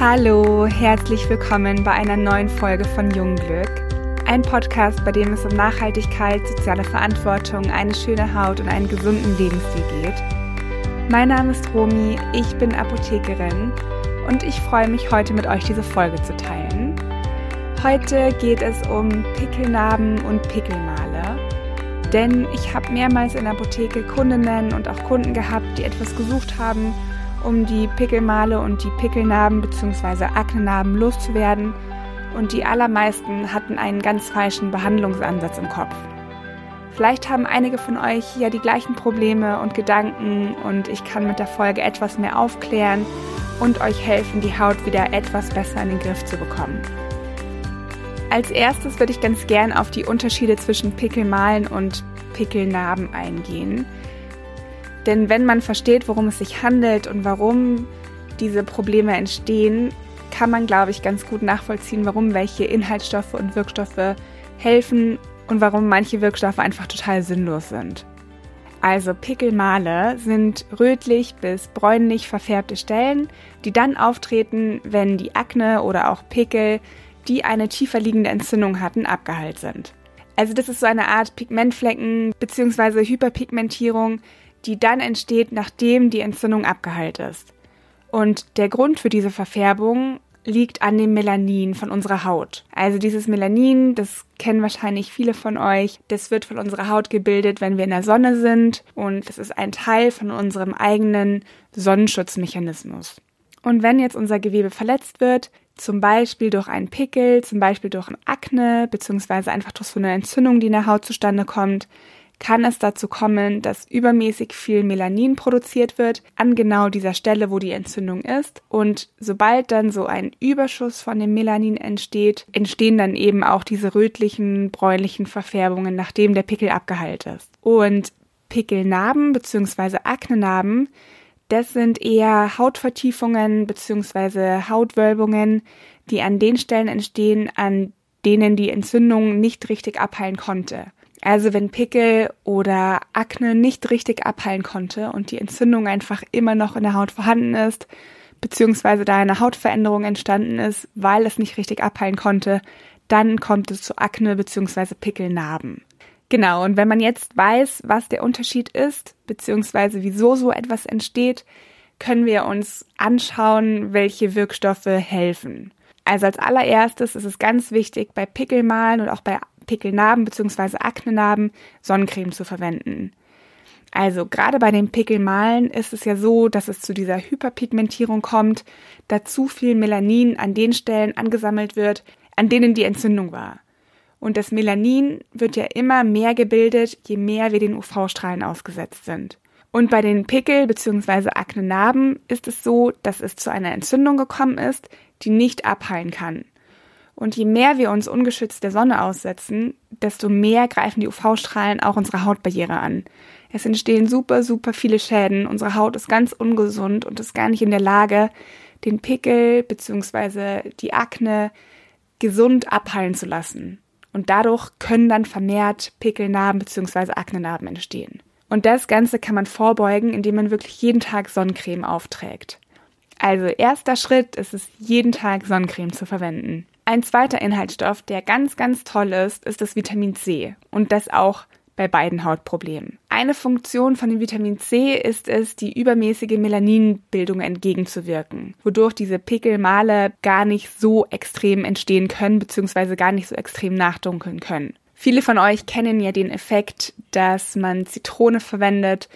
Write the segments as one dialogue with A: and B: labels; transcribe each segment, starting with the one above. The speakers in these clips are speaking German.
A: Hallo, herzlich willkommen bei einer neuen Folge von Jungglück. Ein Podcast, bei dem es um Nachhaltigkeit, soziale Verantwortung, eine schöne Haut und einen gesunden Lebensstil geht. Mein Name ist Romi, ich bin Apothekerin und ich freue mich heute mit euch diese Folge zu teilen. Heute geht es um Pickelnarben und Pickelmale. Denn ich habe mehrmals in der Apotheke Kundinnen und auch Kunden gehabt, die etwas gesucht haben, um die Pickelmale und die Pickelnarben bzw. Aknenarben loszuwerden. Und die allermeisten hatten einen ganz falschen Behandlungsansatz im Kopf. Vielleicht haben einige von euch ja die gleichen Probleme und Gedanken und ich kann mit der Folge etwas mehr aufklären und euch helfen, die Haut wieder etwas besser in den Griff zu bekommen. Als erstes würde ich ganz gern auf die Unterschiede zwischen Pickelmalen und Pickelnarben eingehen. Denn wenn man versteht, worum es sich handelt und warum diese Probleme entstehen, kann man, glaube ich, ganz gut nachvollziehen, warum welche Inhaltsstoffe und Wirkstoffe helfen und warum manche Wirkstoffe einfach total sinnlos sind. Also Pickelmale sind rötlich bis bräunlich verfärbte Stellen, die dann auftreten, wenn die Akne oder auch Pickel, die eine tiefer liegende Entzündung hatten, abgeheilt sind. Also das ist so eine Art Pigmentflecken bzw. Hyperpigmentierung, die dann entsteht, nachdem die Entzündung abgeheilt ist. Und der Grund für diese Verfärbung liegt an dem Melanin von unserer Haut. Also dieses Melanin, das kennen wahrscheinlich viele von euch, das wird von unserer Haut gebildet, wenn wir in der Sonne sind und das ist ein Teil von unserem eigenen Sonnenschutzmechanismus. Und wenn jetzt unser Gewebe verletzt wird, zum Beispiel durch einen Pickel, zum Beispiel durch ein Akne, beziehungsweise einfach durch so eine Entzündung, die in der Haut zustande kommt, kann es dazu kommen, dass übermäßig viel Melanin produziert wird an genau dieser Stelle, wo die Entzündung ist. Und sobald dann so ein Überschuss von dem Melanin entsteht, entstehen dann eben auch diese rötlichen, bräunlichen Verfärbungen, nachdem der Pickel abgeheilt ist. Und Pickelnarben bzw. Aknenarben, das sind eher Hautvertiefungen bzw. Hautwölbungen, die an den Stellen entstehen, an denen die Entzündung nicht richtig abheilen konnte. Also wenn Pickel oder Akne nicht richtig abheilen konnte und die Entzündung einfach immer noch in der Haut vorhanden ist, beziehungsweise da eine Hautveränderung entstanden ist, weil es nicht richtig abheilen konnte, dann kommt es zu Akne beziehungsweise Pickelnarben. Genau, und wenn man jetzt weiß, was der Unterschied ist, beziehungsweise wieso so etwas entsteht, können wir uns anschauen, welche Wirkstoffe helfen. Also als allererstes ist es ganz wichtig, bei Pickelmalen und auch bei Pickelnarben bzw. Aknenarben Sonnencreme zu verwenden. Also gerade bei den Pickelmalen ist es ja so, dass es zu dieser Hyperpigmentierung kommt, da zu viel Melanin an den Stellen angesammelt wird, an denen die Entzündung war. Und das Melanin wird ja immer mehr gebildet, je mehr wir den UV-Strahlen ausgesetzt sind. Und bei den Pickel bzw. Aknenarben ist es so, dass es zu einer Entzündung gekommen ist, die nicht abheilen kann. Und je mehr wir uns ungeschützt der Sonne aussetzen, desto mehr greifen die UV-Strahlen auch unsere Hautbarriere an. Es entstehen super, super viele Schäden. Unsere Haut ist ganz ungesund und ist gar nicht in der Lage, den Pickel bzw. die Akne gesund abheilen zu lassen. Und dadurch können dann vermehrt Pickelnarben bzw. Aknenarben entstehen. Und das Ganze kann man vorbeugen, indem man wirklich jeden Tag Sonnencreme aufträgt. Also erster Schritt ist es, jeden Tag Sonnencreme zu verwenden. Ein zweiter Inhaltsstoff, der ganz, ganz toll ist, ist das Vitamin C. Und das auch bei beiden Hautproblemen. Eine Funktion von dem Vitamin C ist es, die übermäßige Melaninbildung entgegenzuwirken, wodurch diese Pickelmale gar nicht so extrem entstehen können, beziehungsweise gar nicht so extrem nachdunkeln können. Viele von euch kennen ja den Effekt, dass man Zitrone verwendet,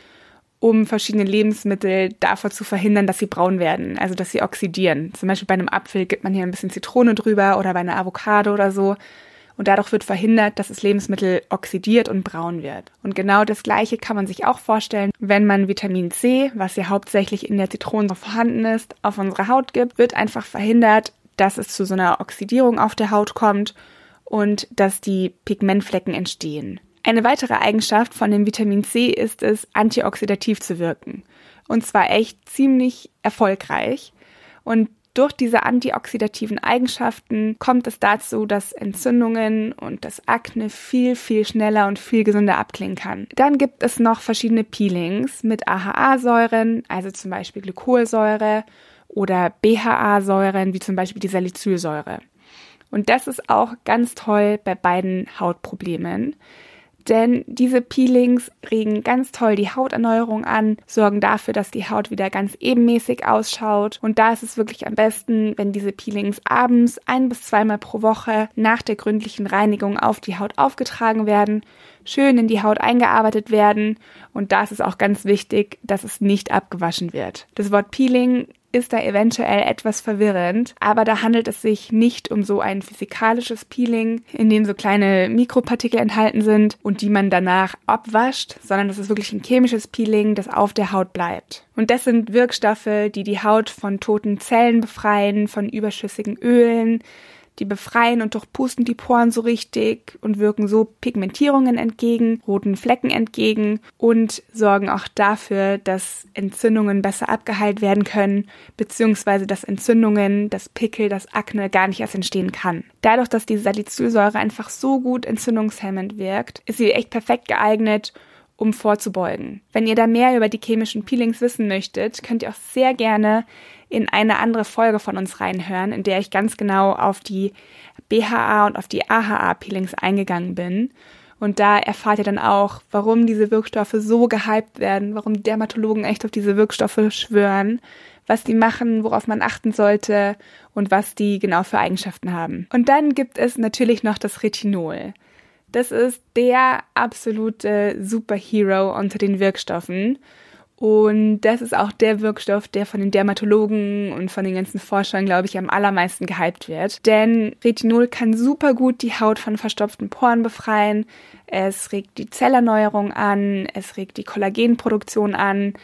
A: um verschiedene Lebensmittel davor zu verhindern, dass sie braun werden, also dass sie oxidieren. Zum Beispiel bei einem Apfel gibt man hier ein bisschen Zitrone drüber oder bei einer Avocado oder so. Und dadurch wird verhindert, dass das Lebensmittel oxidiert und braun wird. Und genau das Gleiche kann man sich auch vorstellen, wenn man Vitamin C, was ja hauptsächlich in der Zitrone vorhanden ist, auf unsere Haut gibt, wird einfach verhindert, dass es zu so einer Oxidierung auf der Haut kommt und dass die Pigmentflecken entstehen. Eine weitere Eigenschaft von dem Vitamin C ist es, antioxidativ zu wirken. Und zwar echt ziemlich erfolgreich. Und durch diese antioxidativen Eigenschaften kommt es dazu, dass Entzündungen und das Akne viel, viel schneller und viel gesünder abklingen kann. Dann gibt es noch verschiedene Peelings mit AHA-Säuren, also zum Beispiel Glykolsäure oder BHA-Säuren, wie zum Beispiel die Salicylsäure. Und das ist auch ganz toll bei beiden Hautproblemen. Denn diese Peelings regen ganz toll die Hauterneuerung an, sorgen dafür, dass die Haut wieder ganz ebenmäßig ausschaut. Und da ist es wirklich am besten, wenn diese Peelings abends ein bis zweimal pro Woche nach der gründlichen Reinigung auf die Haut aufgetragen werden, schön in die Haut eingearbeitet werden. Und da ist es auch ganz wichtig, dass es nicht abgewaschen wird. Das Wort Peeling ist da eventuell etwas verwirrend, aber da handelt es sich nicht um so ein physikalisches Peeling, in dem so kleine Mikropartikel enthalten sind und die man danach abwascht, sondern das ist wirklich ein chemisches Peeling, das auf der Haut bleibt. Und das sind Wirkstoffe, die die Haut von toten Zellen befreien, von überschüssigen Ölen, die befreien und durchpusten die Poren so richtig und wirken so Pigmentierungen entgegen, roten Flecken entgegen und sorgen auch dafür, dass Entzündungen besser abgeheilt werden können, beziehungsweise dass Entzündungen, das Pickel, das Akne gar nicht erst entstehen kann. Dadurch, dass die Salicylsäure einfach so gut entzündungshemmend wirkt, ist sie echt perfekt geeignet, um vorzubeugen. Wenn ihr da mehr über die chemischen Peelings wissen möchtet, könnt ihr auch sehr gerne in eine andere Folge von uns reinhören, in der ich ganz genau auf die BHA und auf die AHA-Peelings eingegangen bin. Und da erfahrt ihr dann auch, warum diese Wirkstoffe so gehypt werden, warum Dermatologen echt auf diese Wirkstoffe schwören, was die machen, worauf man achten sollte und was die genau für Eigenschaften haben. Und dann gibt es natürlich noch das Retinol. Das ist der absolute Superhero unter den Wirkstoffen. Und das ist auch der Wirkstoff, der von den Dermatologen und von den ganzen Forschern, glaube ich, am allermeisten gehypt wird. Denn Retinol kann super gut die Haut von verstopften Poren befreien. Es regt die Zellerneuerung an, es regt die Kollagenproduktion an,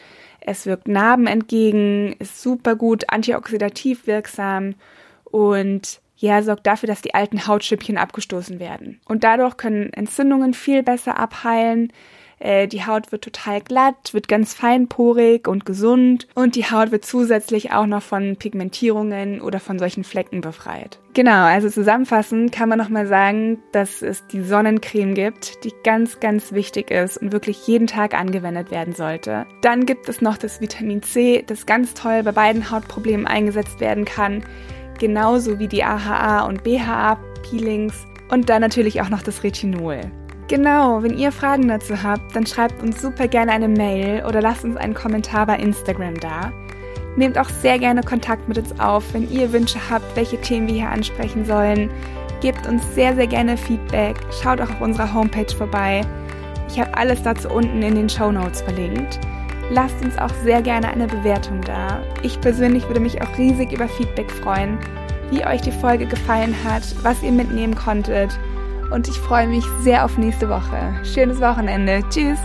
A: es wirkt Narben entgegen, ist super gut antioxidativ wirksam und ja, sorgt dafür, dass die alten Hautschüppchen abgestoßen werden. Und dadurch können Entzündungen viel besser abheilen. Äh, die Haut wird total glatt, wird ganz feinporig und gesund und die Haut wird zusätzlich auch noch von Pigmentierungen oder von solchen Flecken befreit. Genau, also zusammenfassend kann man nochmal sagen, dass es die Sonnencreme gibt, die ganz, ganz wichtig ist und wirklich jeden Tag angewendet werden sollte. Dann gibt es noch das Vitamin C, das ganz toll bei beiden Hautproblemen eingesetzt werden kann, genauso wie die AHA und BHA Peelings und dann natürlich auch noch das Retinol. Genau, wenn ihr Fragen dazu habt, dann schreibt uns super gerne eine Mail oder lasst uns einen Kommentar bei Instagram da. Nehmt auch sehr gerne Kontakt mit uns auf, wenn ihr Wünsche habt, welche Themen wir hier ansprechen sollen. Gebt uns sehr, sehr gerne Feedback. Schaut auch auf unserer Homepage vorbei. Ich habe alles dazu unten in den Show Notes verlinkt. Lasst uns auch sehr gerne eine Bewertung da. Ich persönlich würde mich auch riesig über Feedback freuen, wie euch die Folge gefallen hat, was ihr mitnehmen konntet und ich freue mich sehr auf nächste Woche. Schönes Wochenende. Tschüss.